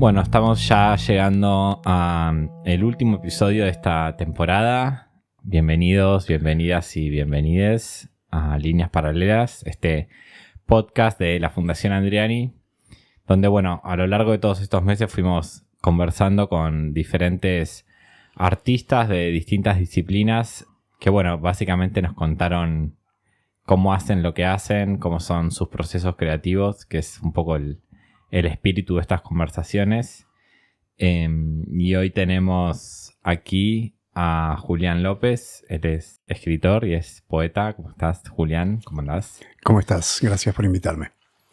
Bueno, estamos ya llegando al último episodio de esta temporada. Bienvenidos, bienvenidas y bienvenides a Líneas Paralelas, este podcast de la Fundación Andriani, donde, bueno, a lo largo de todos estos meses fuimos conversando con diferentes artistas de distintas disciplinas que, bueno, básicamente nos contaron cómo hacen lo que hacen, cómo son sus procesos creativos, que es un poco el, el espíritu de estas conversaciones. Em, y hoy tenemos aquí a Julián López. Él es escritor y es poeta. ¿Cómo estás, Julián? ¿Cómo andás? ¿Cómo estás? Gracias por invitarme.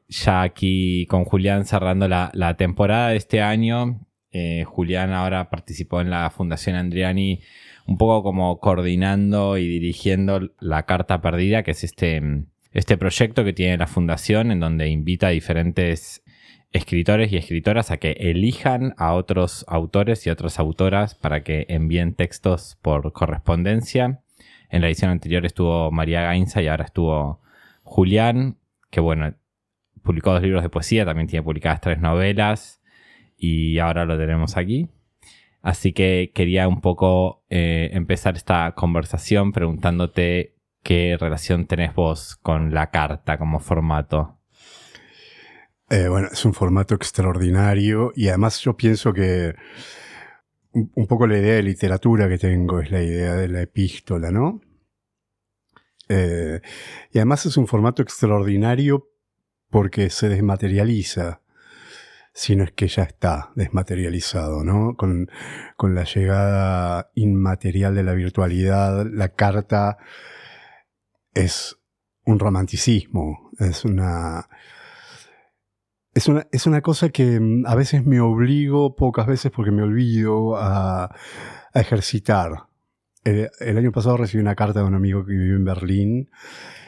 Ya aquí con Julián cerrando la, temporada de este año. Eh, Julián ahora participó en la Fundación Andriani un poco como coordinando y dirigiendo la Carta Perdida, que es este, este proyecto que tiene la Fundación en donde invita a diferentes escritores y escritoras a que elijan a otros autores y otras autoras para que envíen textos por correspondencia. En la edición anterior estuvo María Gainza y ahora estuvo Julián, que bueno, publicó dos libros de poesía, también tiene publicadas tres novelas y ahora lo tenemos aquí. Así que quería un poco eh, empezar esta conversación preguntándote qué relación tenés vos con la carta como formato. Eh, bueno, es un formato extraordinario y además yo pienso que un, poco la idea de literatura que tengo es la idea de la epístola, ¿no? Eh, y además es un formato extraordinario porque se desmaterializa, si no es que ya está desmaterializado, ¿no? Con, con la llegada inmaterial de la virtualidad, la carta es un romanticismo, es una es una, es una cosa que mm, a veces me obligo, pocas veces porque me olvido, a, ejercitar. El, año pasado recibí una carta de un amigo que vive en Berlín.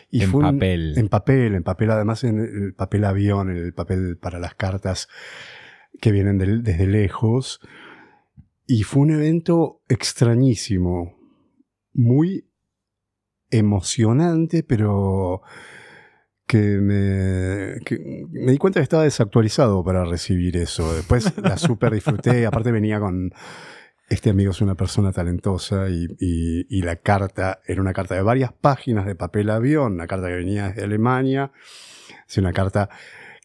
Y en papel. en papel, en papel, además en el papel avión, el papel para las cartas que vienen desde lejos. Y fue un evento extrañísimo, muy emocionante, pero que me, me di cuenta que estaba desactualizado para recibir eso. Después la super disfruté, aparte venía con... Este amigo es una persona talentosa y, y, la carta era una carta de varias páginas de papel avión, una carta que venía desde Alemania, es una carta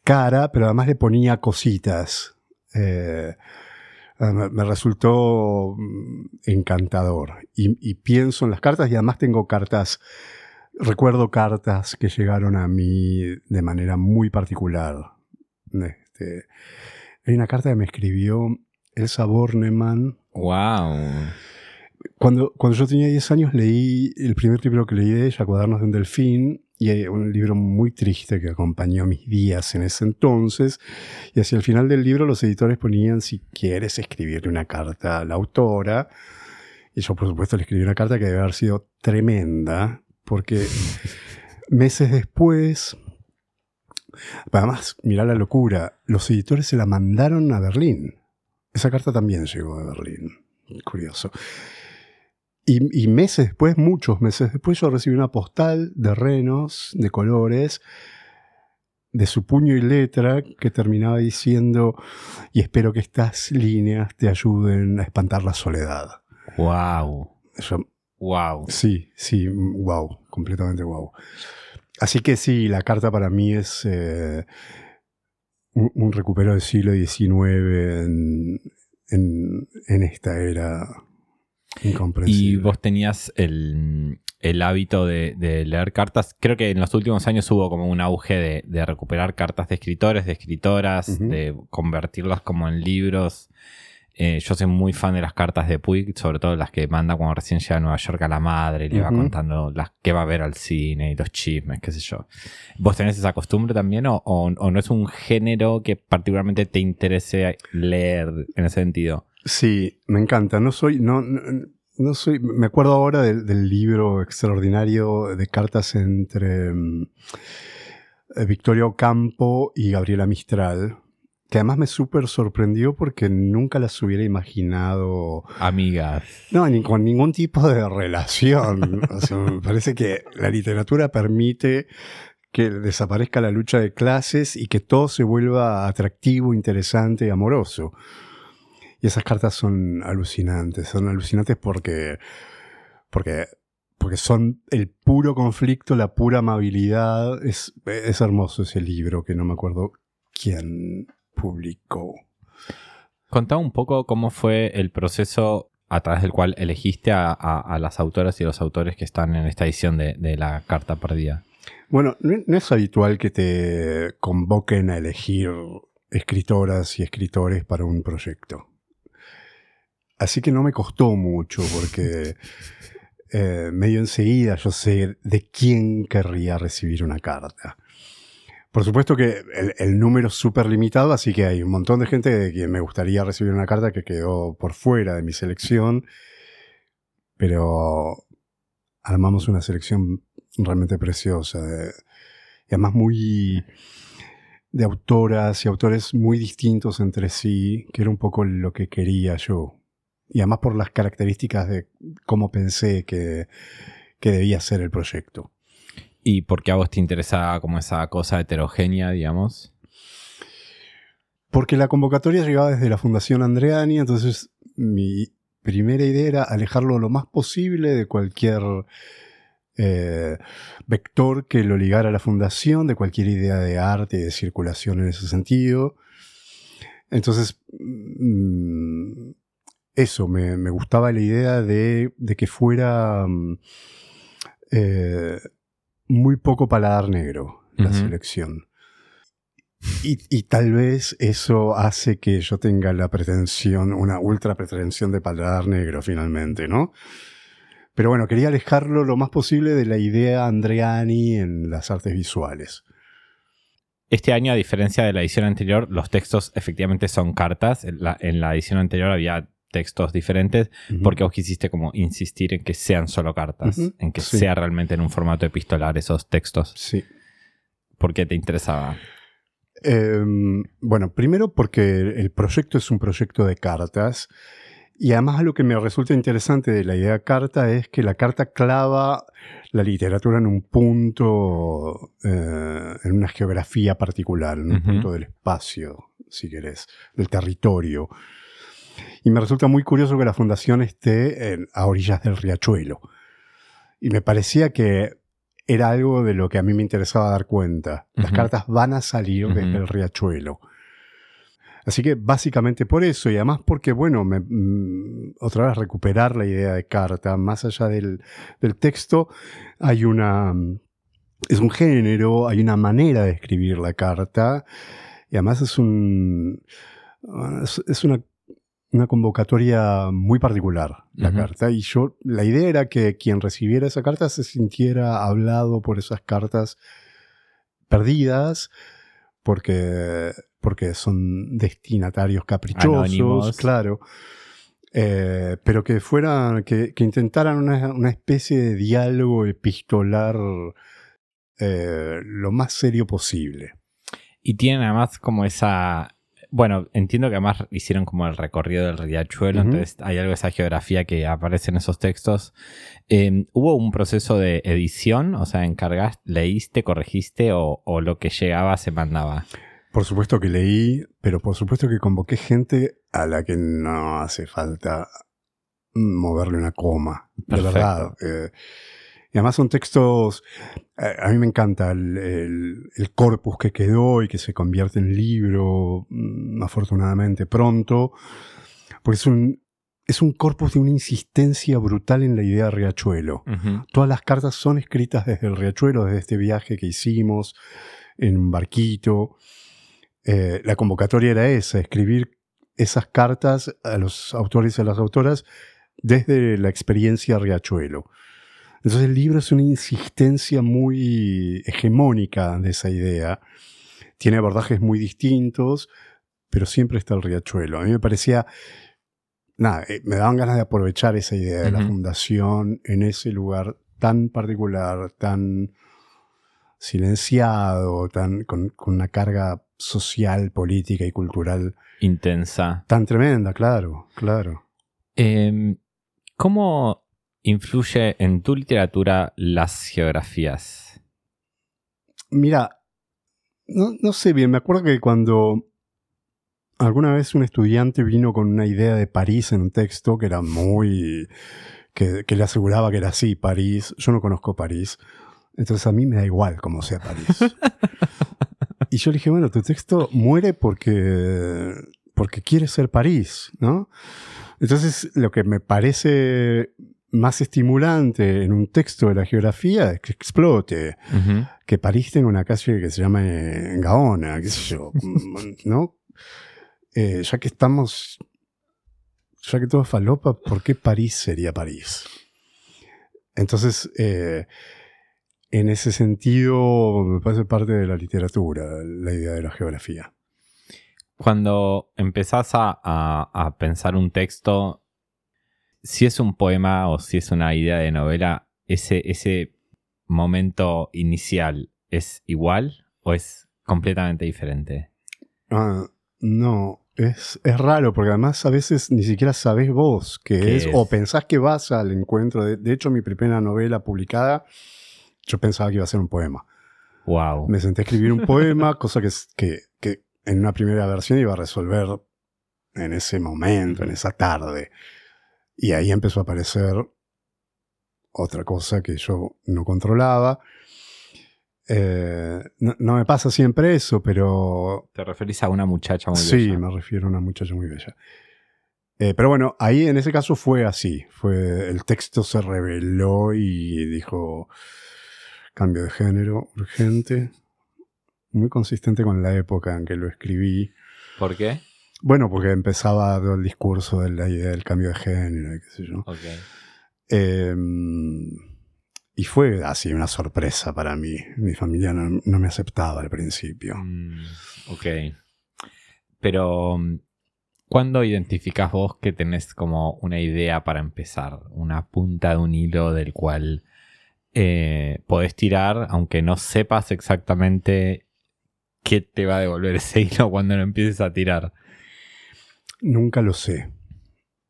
cara, pero además le ponía cositas. Eh, me resultó mm, encantador. Y, y, pienso en las cartas y además tengo cartas recuerdo cartas que llegaron a mí de manera muy particular. Este, hay una carta que me escribió Elsa Bornemann. ¡Wow! Cuando, cuando yo tenía 10 años leí el primer libro que leí de ella, Cuadernos de un Delfín, y un libro muy triste que acompañó mis días en ese entonces. Y hacia el final del libro los editores ponían si quieres escribirle una carta a la autora. Y yo por supuesto le escribí una carta que debe haber sido tremenda, porque meses después, además, mirá la locura, los editores se la mandaron a Berlín. Esa carta también llegó de Berlín. Curioso. Y, meses después, muchos meses después, yo recibí una postal de renos, de colores, de su puño y letra, que terminaba diciendo, y espero que estas líneas te ayuden a espantar la soledad. ¡Wow! Wow. Sí, sí, wow, completamente wow. Así que sí, la carta para mí es eh, un, recupero del siglo XIX en, esta era incomprensible. Y vos tenías el, hábito de, leer cartas. Creo que en los últimos años hubo como un auge de, recuperar cartas de escritores, de escritoras, de convertirlas como en libros Eh, yo soy muy fan de las cartas de Puig, sobre todo las que manda cuando recién llega a Nueva York a la madre y le va contando las que va a ver al cine y los chismes, qué sé yo. ¿Vos tenés esa costumbre también o, o- o no es un género que particularmente te interese leer en ese sentido? Sí, me encanta. No soy, no, no, no soy, me acuerdo ahora del, del libro extraordinario de cartas entre eh, Victoria Ocampo y Gabriela Mistral, que además me súper sorprendió porque nunca las hubiera imaginado, Amigas. no, ni con ningún tipo de relación. O sea, me parece que la literatura permite que desaparezca la lucha de clases y que todo se vuelva atractivo, interesante amoroso. Y esas cartas son alucinantes, son alucinantes porque, porque, porque son el puro conflicto, la pura amabilidad. Es, es hermoso ese libro que no me acuerdo quién publicó. Contá un poco cómo fue el proceso a través del cual elegiste a, a- a las autoras y los autores que están en esta edición de, de La Carta Perdida. Bueno, no, no es habitual que te convoquen a elegir escritoras y escritores para un proyecto. Así que no me costó mucho porque eh, medio enseguida yo sé de quién querría recibir una carta. Por supuesto que el, número es súper limitado, así que hay un montón de gente de quien me gustaría recibir una carta que quedó por fuera de mi selección, pero armamos una selección realmente preciosa de- y además muy de autoras y autores muy distintos entre sí, que era un poco lo que quería yo. Y además por las características de cómo pensé que, que debía ser el proyecto. ¿Y por qué a vos te interesaba como esa cosa heterogénea, digamos? Porque la convocatoria llegaba desde la Fundación Andreani, entonces mi primera idea era alejarlo lo más posible de cualquier eh, vector que lo ligara a la fundación, de cualquier idea de arte y de circulación en ese sentido. Entonces, mm, eso, me, me gustaba la idea de, de que fuera mm, eh, muy poco paladar negro la selección. Y, y tal vez eso hace que yo tenga la pretensión, una ultra pretensión de paladar negro finalmente, ¿no? Pero bueno, quería alejarlo lo más posible de la idea Andreani en las artes visuales. Este año, a diferencia de la edición anterior, los textos efectivamente son cartas. En la, en la edición anterior había textos diferentes Ujú. porque vos quisiste como insistir en que sean solo cartas, Ujú, en que sí. sea realmente en un formato epistolar esos textos. Sí. ¿Por qué te interesaba? Em, bueno, primero porque el proyecto es un proyecto de cartas y además lo que me resulta interesante de la idea carta es que la carta clava la literatura en un punto, eh, en una geografía particular, en un Ujú. punto del espacio, si querés, del territorio. Y me resulta muy curioso que la fundación esté en- a orillas del riachuelo. Y me parecía que era algo de lo que a mí me interesaba dar cuenta. Las cartas van a salir desde el riachuelo. Así que básicamente por eso, y además porque, bueno, me- mm, otra vez recuperar la idea de carta, más allá del, del texto, hay una... mm, Es un género, hay una manera de escribir la carta, y además es un... Es, es una, una convocatoria muy particular, la carta, y yo, la idea era que quien recibiera esa carta se sintiera hablado por esas cartas perdidas, porque, porque son destinatarios caprichosos, Anónimos. claro. Eh, pero que fueran, que, que intentaran una, una especie de diálogo epistolar eh, lo más serio posible. Y tienen además como esa... Bueno, entiendo que además hicieron como el recorrido del riachuelo, entonces hay algo de esa geografía que aparece en esos textos. Eh, ¿Hubo un proceso de edición? O sea, ¿encargaste, leíste, corregiste o, o lo que llegaba se mandaba? Por supuesto que leí, pero por supuesto que convoqué gente a la que no hace falta moverle una coma. De Perfecto. verdad. eh, y además son textos. eh, a mí me encanta el, el- el corpus que quedó y que se convierte en libro, mm, afortunadamente pronto. Porque es un, es un corpus de una insistencia brutal en la idea de Riachuelo. Todas las cartas son escritas desde el riachuelo, desde este viaje que hicimos en un barquito. Eh, la convocatoria era esa, escribir esas cartas a los autores y a las autoras desde la experiencia Riachuelo. Entonces el libro es una insistencia muy hegemónica de esa idea. Tiene abordajes muy distintos, pero siempre está el riachuelo. A mí me parecía, nada, eh, me daban ganas de aprovechar esa idea de la fundación en ese lugar tan particular, tan silenciado, tan, con, una carga social, política y cultural. Intensa. Tan tremenda, claro, claro. Em, ¿Cómo influye en tu literatura las geografías? Mira, no, no, sé bien, me acuerdo que cuando alguna vez un estudiante vino con una idea de París en un texto que era muy... que, que le aseguraba que era así, París, yo no conozco París, entonces a mí me da igual cómo sea París. y yo le dije, bueno, tu texto muere porque, porque quiere ser París, ¿no? Entonces lo que me parece más estimulante en un texto de la geografía es que explote, que París tenga una calle que se llama Gaona, qué sé yo, ¿no? Eh, ya que estamos, ya que todo es falopa, ¿por qué París sería París? Entonces, eh, en ese sentido, me parece parte de la literatura, la idea de la geografía. Cuando empezás a, pensar un texto, si es un poema o si es una idea de novela, ese, ese momento inicial es igual o es completamente diferente? Ah, no, es, es, raro porque además a veces ni siquiera sabés vos qué, es, o pensás que vas al encuentro. de, hecho, mi primera novela publicada yo pensaba que iba a ser un poema. Wow. Me senté a escribir un poema, cosa que, que, que en una primera versión iba a resolver en ese momento, en esa tarde. Y ahí empezó a aparecer otra cosa que yo no controlaba. Eh, no, me pasa siempre eso, pero... ¿Te referís a una muchacha muy bella? Sí, me refiero a una muchacha muy bella. Eh, pero bueno, ahí en ese caso fue así. Fue, el texto se reveló y dijo, Cambio de género urgente. Muy consistente con la época en que lo escribí. ¿Por qué? Bueno, porque empezaba todo el discurso de la idea del cambio de género qué sé yo. Em, y fue así una sorpresa para mí. Mi familia no, me aceptaba al principio. Mm, ok. Pero, ¿cuándo identificás vos que tenés como una idea para empezar? Una punta de un hilo del cual eh, podés tirar, aunque no sepas exactamente qué te va a devolver ese hilo cuando lo empieces a tirar. Nunca lo sé.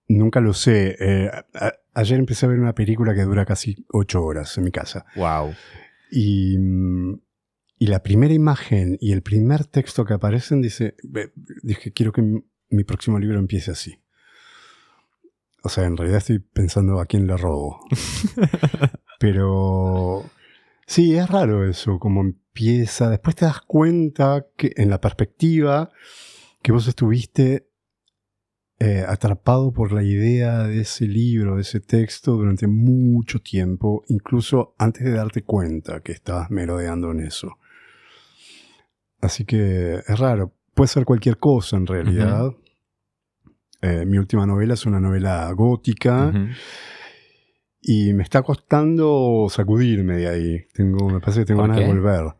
Nunca lo sé. Eh, ayer empecé a ver una película que dura casi ocho horas en mi casa. Wow. Y, y la primera imagen y el primer texto que aparecen dice, dije, quiero que mi próximo libro empiece así. O sea, en realidad estoy pensando a quién le robo. Pero sí, es raro eso, como empieza. Después te das cuenta que en la perspectiva que vos estuviste eh, atrapado por la idea de ese libro, de ese texto durante mucho tiempo, incluso antes de darte cuenta que estabas merodeando en eso. Así que es raro. Puede ser cualquier cosa en realidad. Eh, mi última novela es una novela gótica. Y me está costando sacudirme de ahí. Tengo, me parece que tengo ganas de volver.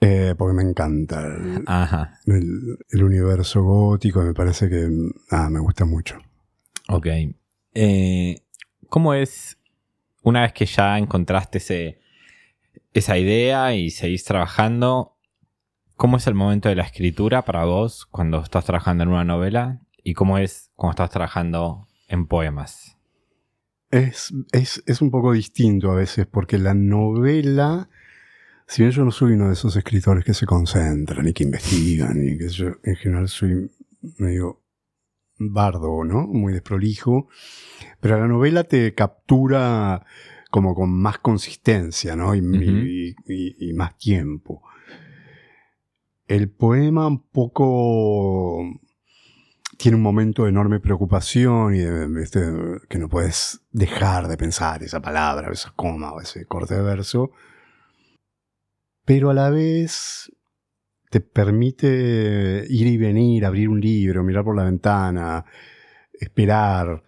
Eh, porque me encanta el, universo gótico. Me parece que ah, me gusta mucho. Ok. Eh, ¿Cómo es una vez que ya encontraste ese, esa idea y seguís trabajando? ¿Cómo es el momento de la escritura para vos cuando estás trabajando en una novela? ¿Y cómo es cuando estás trabajando en poemas? Es, es, es, un poco distinto a veces, porque la novela, si bien yo no soy uno de esos escritores que se concentran y que investigan, y que yo en general soy medio bardo, ¿no? Muy desprolijo, pero la novela te captura como con más consistencia, ¿no? y, y más tiempo. El poema un poco tiene un momento de enorme preocupación y que no puedes dejar de pensar esa palabra, esa coma o ese corte de verso. Pero a la vez te permite ir y venir, abrir un libro, mirar por la ventana, esperar,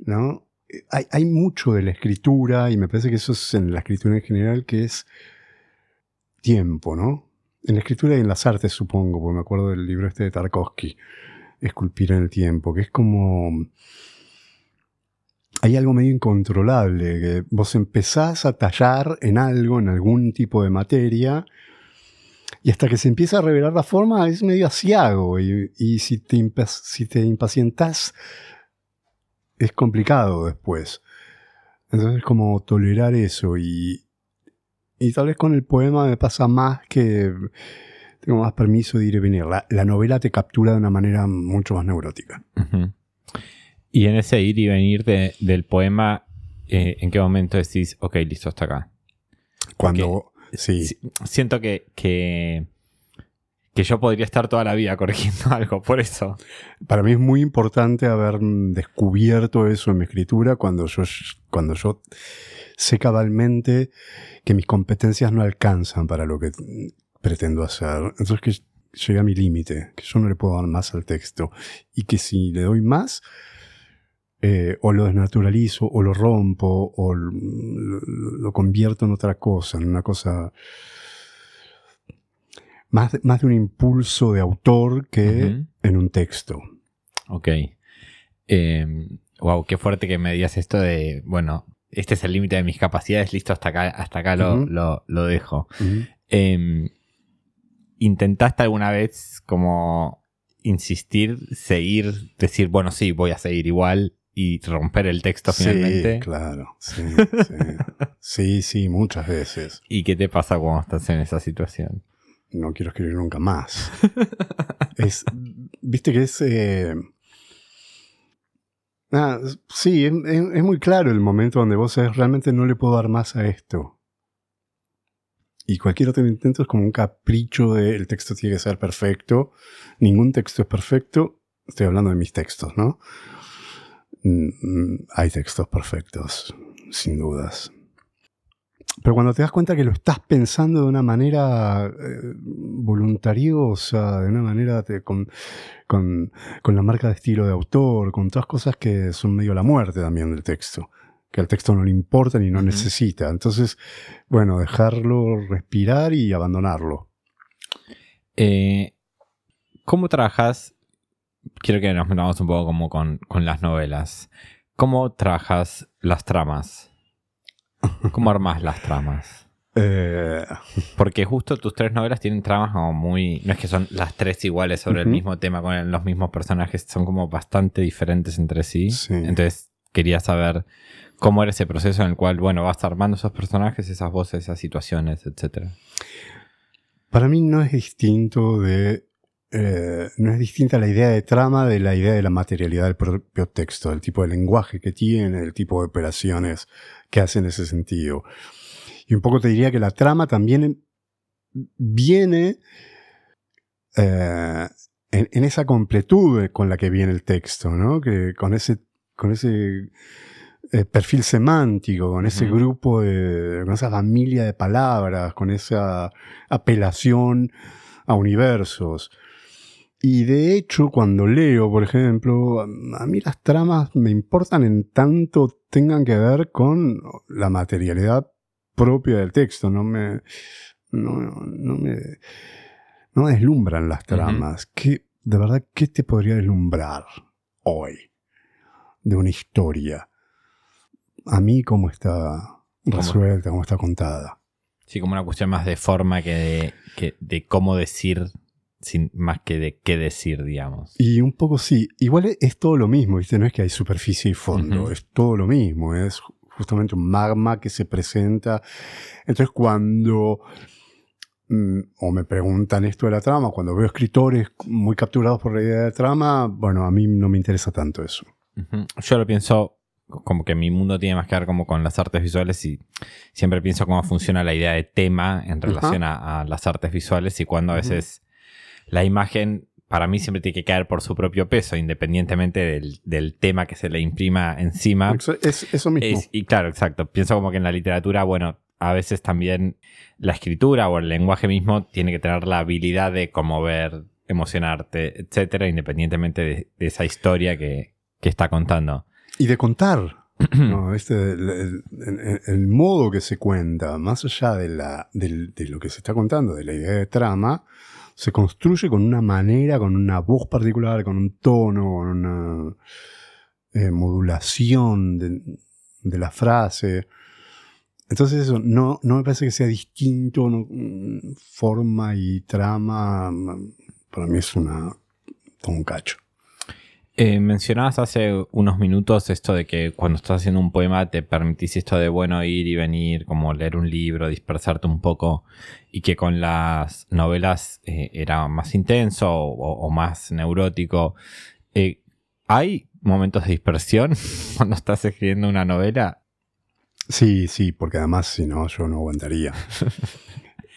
¿no? Hay, hay mucho de la escritura, y me parece que eso es en la escritura en general, que es tiempo, ¿no? En la escritura y en las artes, supongo, porque me acuerdo del libro este de Tarkovsky, Esculpir en el tiempo, que es como... Hay algo medio incontrolable, que vos empezás a tallar en algo, en algún tipo de materia, y hasta que se empieza a revelar la forma es medio asiago, y, y si, te si te impacientas es complicado después. Entonces es como tolerar eso y, y tal vez con el poema me pasa más que tengo más permiso de ir y venir. La, la novela te captura de una manera mucho más neurótica. Ujú. Y en ese ir y venir de- del poema, eh, ¿en qué momento decís, ok, listo, hasta acá? Cuando, sí, Si- Siento que, que, que yo podría estar toda la vida corrigiendo algo, por eso. para mí es muy importante haber descubierto eso en mi escritura cuando yo, cuando yo sé cabalmente que mis competencias no alcanzan para lo que pretendo hacer. Entonces que llegué a mi límite, que yo no le puedo dar más al texto y que si le doy más, eh, o lo desnaturalizo, o lo rompo, o lo, convierto en otra cosa, en una cosa más de, más de un impulso de autor que en un texto. Ok. wow, qué fuerte que me digas esto de, bueno, este es el límite de mis capacidades, listo, hasta acá, hasta acá lo, lo, lo dejo. Em, ¿Intentaste alguna vez como insistir, seguir, decir, bueno, sí, voy a seguir igual y romper el texto finalmente? Sí, claro. Sí, sí. sí, sí, muchas veces. ¿Y qué te pasa cuando estás en esa situación? No quiero escribir nunca más. es, Viste que es... eh, ah, sí, es, muy claro el momento donde vos sabés, realmente no le puedo dar más a esto. Y cualquier otro intento es como un capricho de el texto tiene que ser perfecto. Ningún texto es perfecto. Estoy hablando de mis textos, ¿no? Mm, mm, Hay textos perfectos, sin dudas. Pero cuando te das cuenta que lo estás pensando de una manera eh, voluntariosa, de una manera te- con, con- con la marca de estilo de autor, con todas cosas que son medio la muerte también del texto, que al texto no le importa ni no necesita. Entonces, bueno, dejarlo respirar y abandonarlo. Eh, ¿Cómo trabajas? Quiero que nos metamos un poco como con, con las novelas. ¿Cómo trabajas las tramas? ¿Cómo armas las tramas? Eh, Porque justo tus tres novelas tienen tramas como muy... No es que son las tres iguales sobre el mismo tema con los mismos personajes, son como bastante diferentes entre sí. Sí. Entonces quería saber cómo era ese proceso en el cual, bueno, vas armando esos personajes, esas voces, esas situaciones, etc. Para mí no es distinto de. Eh, no es distinta la idea de trama de la idea de la materialidad del propio texto, del tipo de lenguaje que tiene, el tipo de operaciones que hace en ese sentido. Y un poco te diría que la trama también viene eh, en, en esa completud con la que viene el texto, ¿no? Que con ese, con ese eh, perfil semántico, con ese grupo de, con esa familia de palabras, con esa apelación a universos. Y de hecho, cuando leo, por ejemplo, a mí las tramas me importan en tanto tengan que ver con la materialidad propia del texto. No me, no, no me, no me deslumbran las tramas. ¿Qué- de verdad, ¿qué te podría deslumbrar hoy de una historia? A mí, ¿cómo está resuelta, cómo está contada? Sí, como una cuestión más de forma que de, que de cómo decir, sin, más que de qué decir, digamos. Y un poco sí, igual es, es todo lo mismo, ¿viste? No es que hay superficie y fondo, Ujú. es todo lo mismo, es justamente un magma que se presenta. Entonces cuando, mm, o me preguntan esto de la trama, cuando veo escritores muy capturados por la idea de trama, bueno, a mí no me interesa tanto eso. Yo lo pienso como que mi mundo tiene más que ver como con las artes visuales y siempre pienso cómo funciona la idea de tema en relación a, a las artes visuales y cuando a veces la imagen para mí siempre tiene que caer por su propio peso, independientemente del, del tema que se le imprima encima. Es, eso mismo. Es- y claro, exacto. Pienso como que en la literatura, bueno, a veces también la escritura o el lenguaje mismo tiene que tener la habilidad de conmover, emocionarte, etcétera, independientemente de, esa historia que, está contando. Y de contar. no, este, el, modo que se cuenta, más allá de, la, de, lo que se está contando, de la idea de trama, se construye con una manera, con una voz particular, con un tono, con una eh, modulación de, la frase. Entonces eso, no, no me parece que sea distinto, mm, forma y trama, para mí es una, un cacho. Eh, mencionabas hace unos minutos esto de que cuando estás haciendo un poema te permitís esto de, bueno, ir y venir, como leer un libro, dispersarte un poco, y que con las novelas eh, era más intenso o, más neurótico. Eh, ¿Hay momentos de dispersión cuando estás escribiendo una novela? Sí, sí, porque además si no, yo no aguantaría.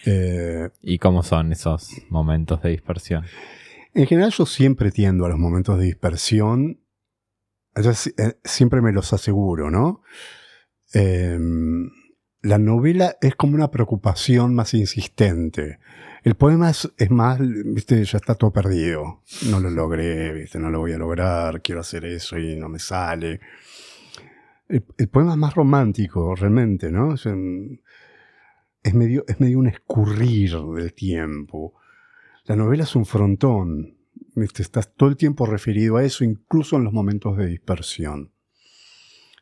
¿Y cómo son esos momentos de dispersión? En general yo siempre tiendo a los momentos de dispersión. Eh, siempre me los aseguro, ¿no? Em, la novela es como una preocupación más insistente. El poema es, más, ya está todo perdido. No lo logré, no lo voy a lograr, quiero hacer eso y no me sale. El, poema es más romántico, realmente, ¿no? Es medio un escurrir del tiempo. La novela es un frontón. Estás todo el tiempo referido a eso, incluso en los momentos de dispersión.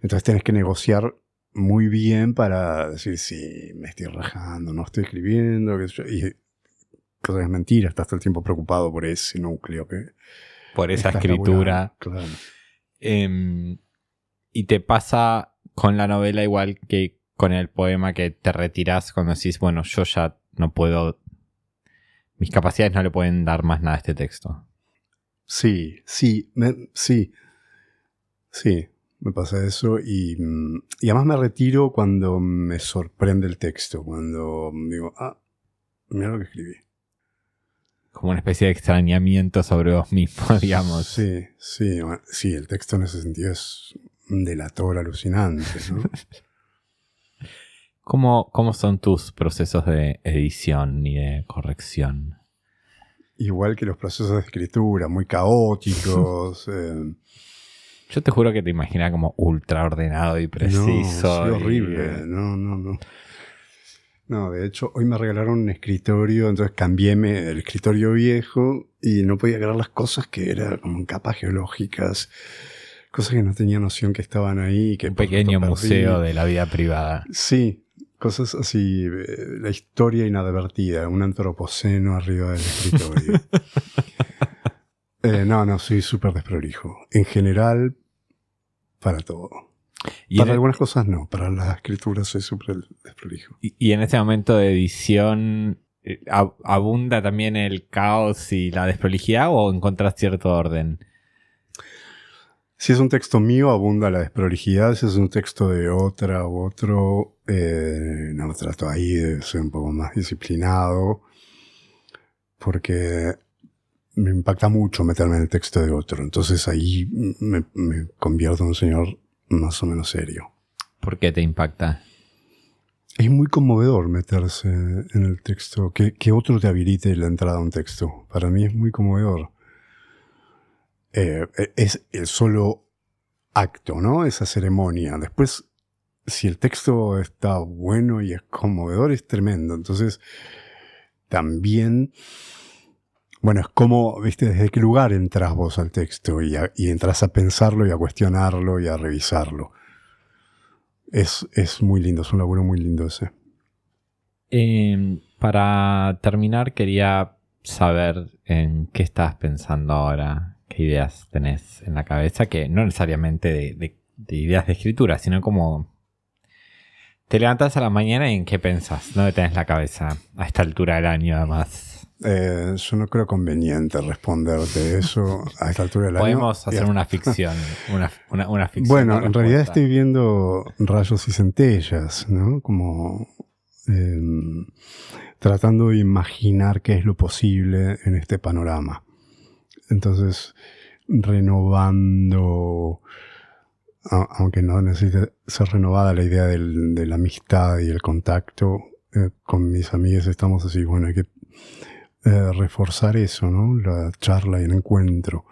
Entonces tienes que negociar muy bien para decir, sí, me estoy rajando, no estoy escribiendo, qué sé yo. Y cosa es mentira, estás todo el tiempo preocupado por ese núcleo que... Por esa escritura. Claro. Em, y te pasa con la novela igual que con el poema que te retiras cuando decís, bueno, yo ya no puedo mis capacidades no le pueden dar más nada a este texto. Sí, sí, sí, sí, me pasa eso y, y, además me retiro cuando me sorprende el texto, cuando digo, ah, mira lo que escribí. Como una especie de extrañamiento sobre vos mismo, digamos. Sí, sí, sí, el texto en ese sentido es un delator alucinante, ¿no? ¿Cómo, son tus procesos de edición y de corrección? Igual que los procesos de escritura, muy caóticos. Eh. Yo te juro que te imaginaba como ultra ordenado y preciso. No, horrible. No, no, no. No, de hecho, hoy me regalaron un escritorio, entonces cambié el escritorio viejo y no podía creer las cosas que eran como en capas geológicas, cosas que no tenía noción que estaban ahí. Que un pequeño museo de la vida privada. Sí, Cosas así, eh, la historia inadvertida, un antropoceno arriba del escritorio. Eh, no, no, soy súper desprolijo. En general, para todo. para algunas cosas no, para las escrituras soy súper desprolijo. Y, en este momento de edición, eh, ¿abunda también el caos y la desprolijidad o encontrás cierto orden? Si es un texto mío, abunda la desprolijidad. Si es un texto de otra u otro, eh, no trato ahí de ser un poco más disciplinado. Porque me impacta mucho meterme en el texto de otro. Entonces ahí me, convierto en un señor más o menos serio. ¿Por qué te impacta? Es muy conmovedor meterse en el texto, que, que otro te habilite la entrada a un texto. Para mí es muy conmovedor. Eh, es el solo acto, ¿no? Esa ceremonia. Después, si el texto está bueno y es conmovedor, es tremendo. Entonces, también, bueno, es como, viste, desde qué lugar entras vos al texto y, entras a pensarlo y a cuestionarlo y a revisarlo. Es, muy lindo, es un laburo muy lindo ese. Em, para terminar, quería saber en qué estás pensando ahora qué ideas tenés en la cabeza, que no necesariamente de, ideas de escritura, sino como te levantas a la mañana y en qué pensás, ¿dónde tenés la cabeza a esta altura del año además? Eh, yo no creo conveniente responderte eso a esta altura del año. Podemos hacer una ficción, una, ficción. Bueno, en realidad estoy viendo rayos y centellas, ¿no? Como em, tratando de imaginar qué es lo posible en este panorama. Entonces, renovando aunque no necesite ser renovada la idea de la amistad y el contacto eh, con mis amigos, estamos así, bueno, hay que eh, reforzar eso, ¿no? La charla y el encuentro.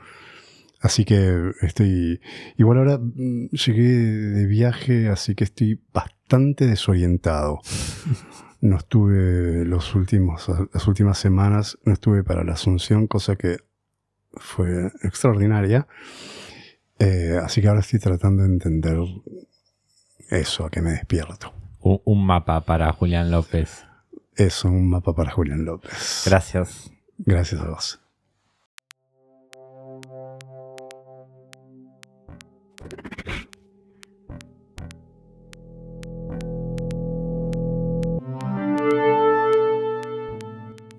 Así que estoy. Igual ahora mm, llegué de viaje, así que estoy bastante desorientado. No estuve los últimos, las últimas semanas, no estuve para la Asunción, cosa que fue extraordinaria. Eh, así que ahora estoy tratando de entender eso, a que me despierto. Un, mapa para Julián López. Eso, un mapa para Julián López. Gracias. Gracias a vos.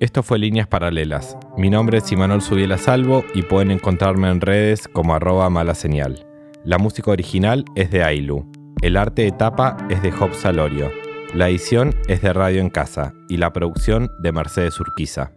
Esto fue Líneas Paralelas. Mi nombre es Imanol Subiela Salvo y pueden encontrarme en redes como arroba mala señal. La música original es de Ailu. El arte de tapa es de Job Salorio. La edición es de Radio en Casa y la producción de Mercedes Urquiza.